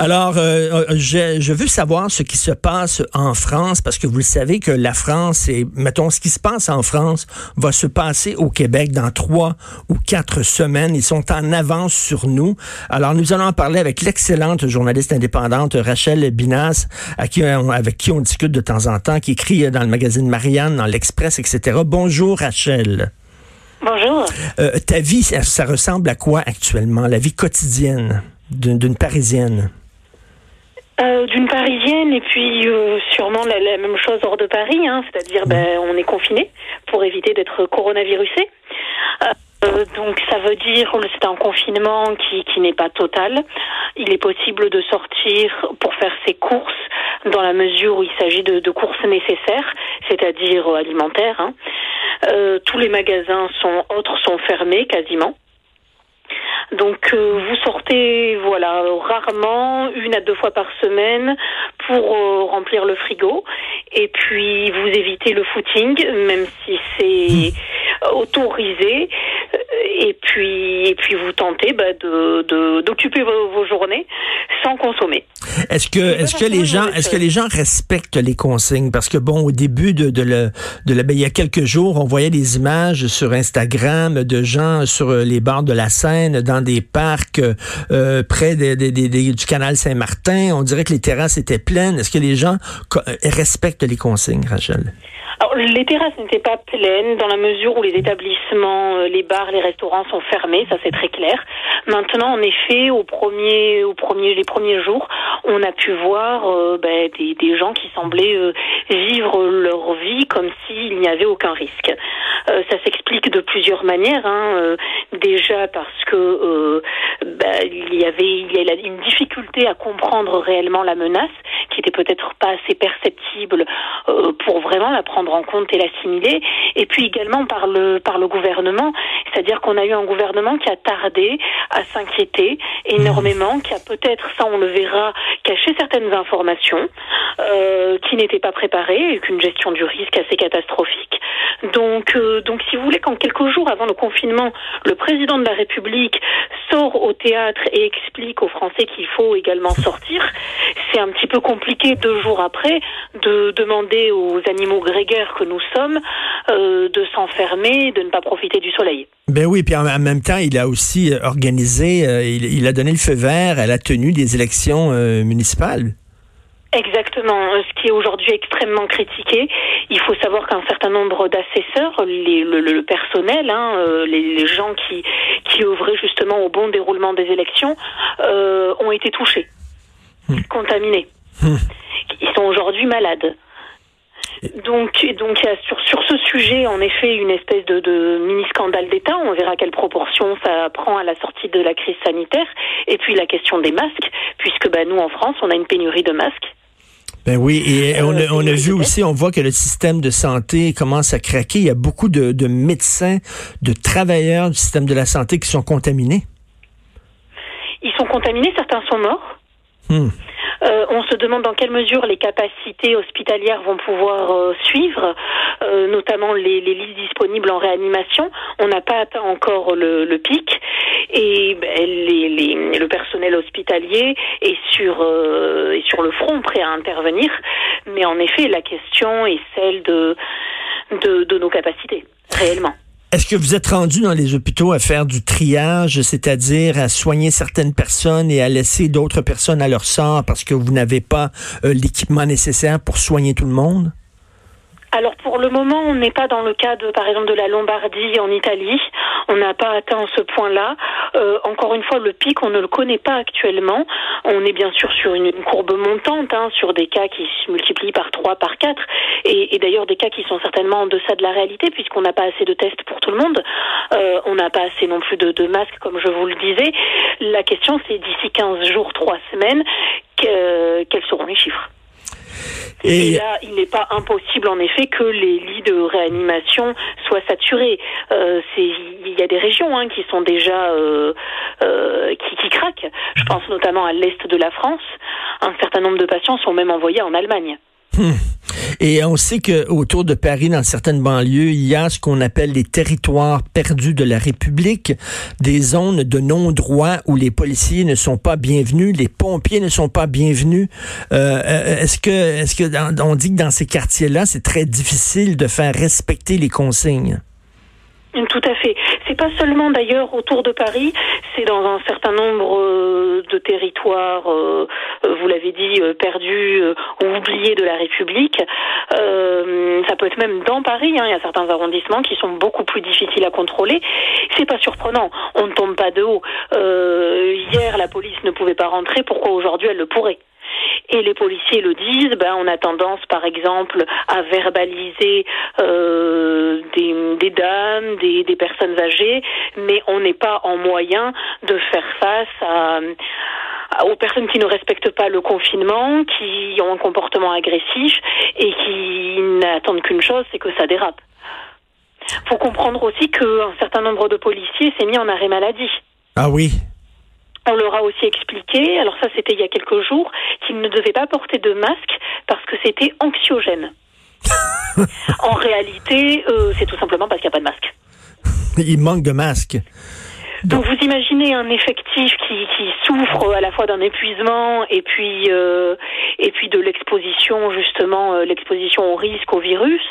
Alors, euh, euh, je, je, veux savoir ce qui se passe en France, parce que vous le savez que la France, et mettons, ce qui se passe en France va se passer au Québec dans trois ou quatre semaines. Ils sont en avance sur nous. Alors, nous allons en parler avec l'excellente journaliste indépendante Rachel Binas, à qui, avec qui on discute de temps en temps, qui écrit dans le magazine Marianne, dans l'Express, etc. Bonjour, Rachel. Bonjour. Euh, ta vie, ça, ça ressemble à quoi actuellement, la vie quotidienne d'une Parisienne? Euh, d'une parisienne et puis euh, sûrement la, la, même chose hors de Paris, hein, c'est-à-dire ben, on est confiné pour éviter d'être coronavirusé. Euh, donc ça veut dire que c'est un confinement qui, qui n'est pas total. Il est possible de sortir pour faire ses courses dans la mesure où il s'agit de, de, courses nécessaires, c'est-à-dire alimentaires. Hein. Euh, tous les magasins sont autres sont fermés quasiment. Donc euh, vous sortez voilà rarement une à deux fois par semaine pour euh, remplir le frigo et puis vous évitez le footing même si c'est hmm. autorisé et puis et puis vous tentez bah, de d'occuper vos, journées sans consommer. Est-ce que est-ce que les gens est-ce que les gens respectent les consignes? Parce que bon au début de de le de la ben, il y a quelques jours on voyait des images sur Instagram de gens sur les bords de la Seine dans des parcs euh, près de, de, de, du canal Saint-Martin. On dirait que les terrasses étaient pleines. Est-ce que les gens respectent les consignes Rachel? Alors, les terrasses n'étaient pas pleines dans la mesure où les établissements, euh, les bars, les restaurants sont fermés, ça c'est très clair. Maintenant, en effet, au premier, au premier, les premiers jours, on a pu voir euh, ben, des, gens qui semblaient euh, vivre leur vie comme s'il n'y avait aucun risque. Euh, ça s'explique de plusieurs manières. Hein. Déjà parce que ben, il y avait il y a une difficulté à comprendre réellement la menace, qui était peut-être pas assez perceptible pour vraiment la prendre en compte et l'assimiler, et puis également par le par le gouvernement, c'est-à-dire qu'on a eu un gouvernement qui a tardé à s'inquiéter énormément, qui a peut-être, ça on le verra, caché certaines informations, euh, qui n'étaient pas préparées, et qu'une gestion du risque assez catastrophique. Donc, euh, donc si vous voulez, quand quelques jours avant le confinement, le président de la République sort au théâtre et explique aux Français qu'il faut également sortir, c'est un petit peu compliqué deux jours après de demander aux animaux grégaires que nous sommes euh, de s'enfermer, de ne pas profiter du soleil. Ben oui, puis en, même temps, il a aussi euh, organisé, euh, il, a donné le feu vert à la tenue des élections municipales. Exactement. Ce qui est aujourd'hui extrêmement critiqué, il faut savoir qu'un certain nombre d'assesseurs, le, le, personnel, hein, les, les, gens qui, qui œuvraient justement au bon déroulement des élections, euh, ont été touchés, hmm. contaminés. Hmm. Ils sont aujourd'hui malades. Donc, donc sur, sur ce sujet, en effet, une espèce de, de mini scandale d'État. On verra quelle proportion ça prend à la sortie de la crise sanitaire. Et puis la question des masques, puisque bah, nous en France, on a une pénurie de masques. Ben oui, et on a, on a vu aussi, on voit que le système de santé commence à craquer. Il y a beaucoup de, de médecins, de travailleurs du système de la santé qui sont contaminés. Ils sont contaminés, certains sont morts. Hmm. Euh, on se demande dans quelle mesure les capacités hospitalières vont pouvoir euh, suivre, euh, notamment les, les, lits disponibles en réanimation. On n'a pas atteint encore le, le pic et ben, le personnel hospitalier est sur, est sur le front prêt à intervenir. Mais en effet, la question est celle de, de nos capacités, réellement. Est-ce que vous êtes rendu dans les hôpitaux à faire du triage, c'est-à-dire à soigner certaines personnes et à laisser d'autres personnes à leur sort parce que vous n'avez pas euh, l'équipement nécessaire pour soigner tout le monde? Alors pour le moment, on n'est pas dans le cas de, par exemple, de la Lombardie en Italie. On n'a pas atteint ce point-là. Euh, encore une fois, le pic, on ne le connaît pas actuellement. On est bien sûr sur une, courbe montante, hein, sur des cas qui se multiplient par 3, par 4, et, d'ailleurs des cas qui sont certainement en deçà de la réalité, puisqu'on n'a pas assez de tests pour tout le monde. Euh, on n'a pas assez non plus de, de masques, comme je vous le disais. La question, c'est d'ici 15 jours, 3 semaines, que, quels seront les chiffres? Et, là, il n'est pas impossible, en effet, que les lits de réanimation soient saturés. Euh, il y a des régions hein, qui sont déjà euh, euh, qui, qui craquent. Je pense notamment à l'est de la France. Un certain nombre de patients sont même envoyés en Allemagne. Hmm. Et on sait que autour de Paris, dans certaines banlieues, il y a ce qu'on appelle les territoires perdus de la République, des zones de non-droit où les policiers ne sont pas bienvenus, les pompiers ne sont pas bienvenus. Euh, euh est-ce que, est-ce que on dit que dans ces quartiers-là, c'est très difficile de faire respecter les consignes? Tout à fait. C'est pas seulement d'ailleurs autour de Paris, c'est dans un certain nombre euh, de territoires, euh, euh, vous l'avez dit, perdus ou oubliés de la République. ça peut être même dans Paris. Hein, il y a certains arrondissements qui sont beaucoup plus difficiles à contrôler. C'est pas surprenant. On ne tombe pas de haut. hier, la police ne pouvait pas rentrer. Pourquoi aujourd'hui elle le pourrait? Et les policiers le disent, ben, on a tendance, par exemple, à verbaliser euh, des, dames, des, des, personnes âgées, mais on n'est pas en moyen de faire face à aux personnes qui ne respectent pas le confinement, qui ont un comportement agressif et qui n'attendent qu'une chose, c'est que ça dérape. Faut comprendre aussi qu'un certain nombre de policiers s'est mis en arrêt maladie. Ah oui. On leur a aussi expliqué, alors ça c'était il y a quelques jours, qu'ils ne devaient pas porter de masque parce que c'était anxiogène. en réalité, euh, c'est tout simplement parce qu'il n'y a pas de masque. Il manque de masques. Donc vous imaginez un effectif qui, qui souffre à la fois d'un épuisement et puis euh, et puis de l'exposition justement euh, l'exposition au risque au virus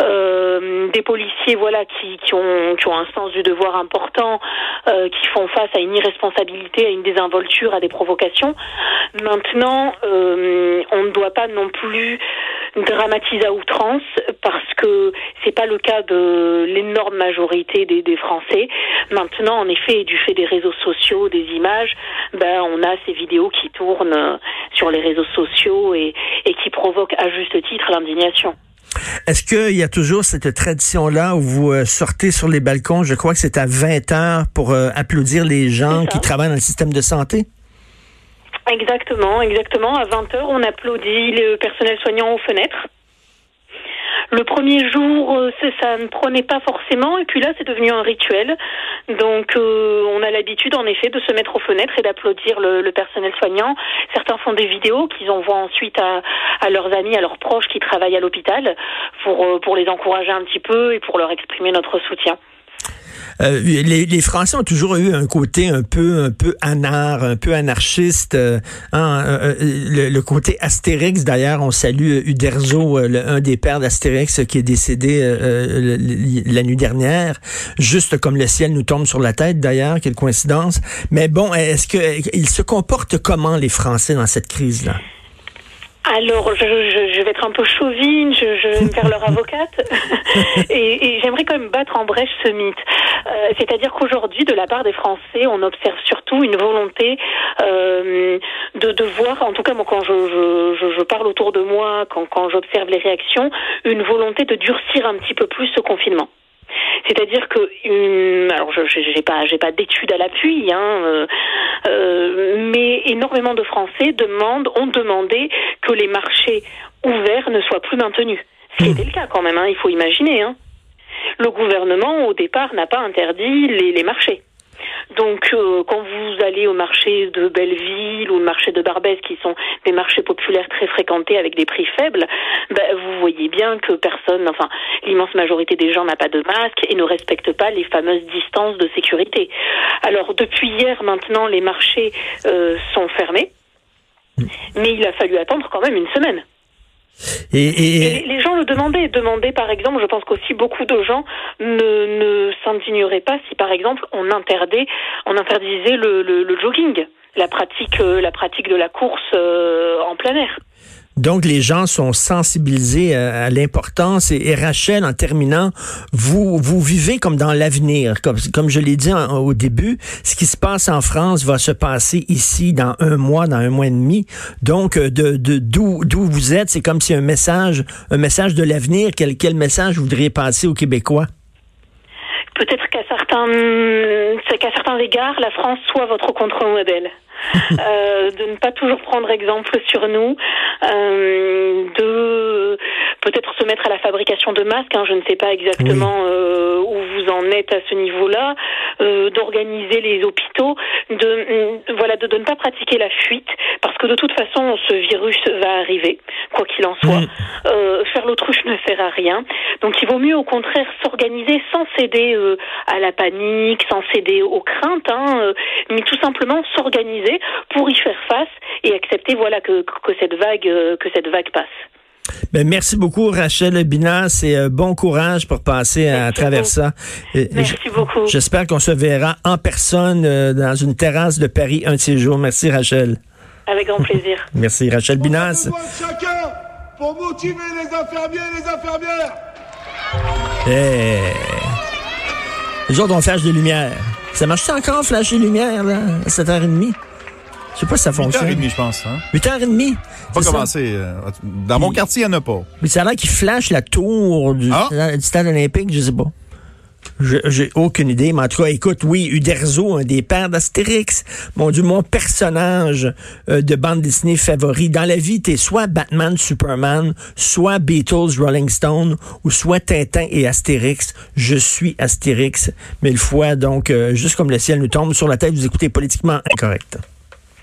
euh, des policiers voilà qui, qui ont qui ont un sens du devoir important euh, qui font face à une irresponsabilité à une désinvolture à des provocations maintenant euh, on ne doit pas non plus dramatiser à outrance parce que c'est pas le cas de l'énorme majorité des, Français maintenant en effet du fait des réseaux sociaux, des images, ben on a ces vidéos qui tournent sur les réseaux sociaux et qui provoquent à juste titre l'indignation. Est-ce qu'il y a toujours cette tradition-là où vous euh, sortez sur les balcons, je crois que c'est à 20 heures, pour euh, applaudir les gens qui travaillent dans le système de santé? Exactement, exactement. À 20 heures, on applaudit le personnel soignant aux fenêtres. Le premier jour, euh, ça ne prenait pas forcément, et puis là, c'est devenu un rituel. Donc, euh, on a l'habitude, en effet, de se mettre aux fenêtres et d'applaudir le, personnel soignant. Certains font des vidéos qu'ils envoient ensuite à, à, leurs amis, à leurs proches qui travaillent à l'hôpital, pour, euh, pour les encourager un petit peu et pour leur exprimer notre soutien. Euh, les, les, Français ont toujours eu un côté un peu un peu anar, un peu anarchiste. Euh, hein, euh, le, côté Astérix, d'ailleurs, on salue Uderzo, un des pères d'Astérix qui est décédé la nuit dernière, juste comme le ciel nous tombe sur la tête, d'ailleurs, quelle coïncidence. Mais bon, est-ce que ils se comportent comment les Français dans cette crise-là? Alors, je, je, je, vais être un peu chauvine, je, je vais me faire leur avocate, et, et j'aimerais quand même battre en brèche ce mythe. Euh, C'est-à-dire qu'aujourd'hui, de la part des Français, on observe surtout une volonté euh, de, de voir, en tout cas moi quand je, je, je parle autour de moi, quand, quand j'observe les réactions, une volonté de durcir un petit peu plus ce confinement. C'est-à-dire que, hum, alors je j'ai pas j'ai pas d'études à l'appui, hein, euh, euh, mais énormément de Français demandent ont demandé que les marchés ouverts ne soient plus maintenus. Ce qui hmm. était le cas quand même, hein, il faut imaginer. Hein. Le gouvernement au départ n'a pas interdit les, les marchés. Donc, euh, quand vous allez au marché de Belleville ou au marché de Barbès, qui sont des marchés populaires très fréquentés avec des prix faibles, ben, vous voyez bien que personne, enfin, l'immense majorité des gens n'a pas de masque et ne respecte pas les fameuses distances de sécurité. Alors, depuis hier, maintenant, les marchés euh, sont fermés, mais il a fallu attendre quand même une semaine. Et, les gens le demandaient. Demandaient, par exemple, je pense qu'aussi beaucoup de gens ne, ne s'indigneraient pas si, par exemple, on interdisait, on interdisait le, le, le jogging, la pratique, euh, la pratique de la course euh, en plein air. Donc, les gens sont sensibilisés à, l'importance. Et, Rachel, en terminant, vous, vous vivez comme dans l'avenir. Comme, je l'ai dit au début, ce qui se passe en France va se passer ici dans un mois, dans un mois et demi. Donc, euh, de d'où d'où vous êtes, c'est comme si un message, un message de l'avenir. Quel, quel message vous voudriez passer aux Québécois? Peut-être qu'à certains, qu'à certains égards, la France soit votre contre-modèle. Euh, de ne pas toujours prendre exemple sur nous, euh, de peut-être se mettre à la fabrication de masques. Hein, je ne sais pas exactement euh, où vous en êtes à ce niveau-là, euh, d'organiser les hôpitaux, de euh, voilà, de, de, ne pas pratiquer la fuite, parce que de toute façon, ce virus va arriver, quoi qu'il en soit. Euh, faire l'autruche ne sert à rien. Donc, il vaut mieux au contraire s'organiser sans céder euh, à la panique, sans céder aux craintes, hein, mais tout simplement s'organiser pour y faire face et accepter voilà que, que cette vague que cette vague passe. Ben, merci beaucoup, Rachel Binas, et euh, bon courage pour passer à, travers ça. merci beaucoup. J'espère qu'on se verra en personne euh, dans une terrasse de Paris un de ces jours. Merci, Rachel. Avec grand plaisir. merci, Rachel Binas. chacun pour motiver les infirmiers et les infirmières. Eh. Les autres, on flash de lumière. Ça marche encore, flash de lumière, là, à 7h30? Je sais pas si ça fonctionne. 8h30, je pense. Hein? 8h30? Pas commencé. Dans mon quartier, il n'y en a pas. Mais ça a l'air qu'il flash la tour du, ah? stade olympique, je sais pas. J'ai aucune idée, mais en tout cas, écoute, oui, Uderzo, un des pères d'Astérix, mon Dieu, mon personnage euh, de bande dessinée favori. Dans la vie, t'es soit Batman, Superman, soit Beatles, Rolling Stone, ou soit Tintin et Astérix. Je suis Astérix, mille fois. Donc, euh, juste comme le ciel nous tombe sur la tête, vous écoutez politiquement incorrect.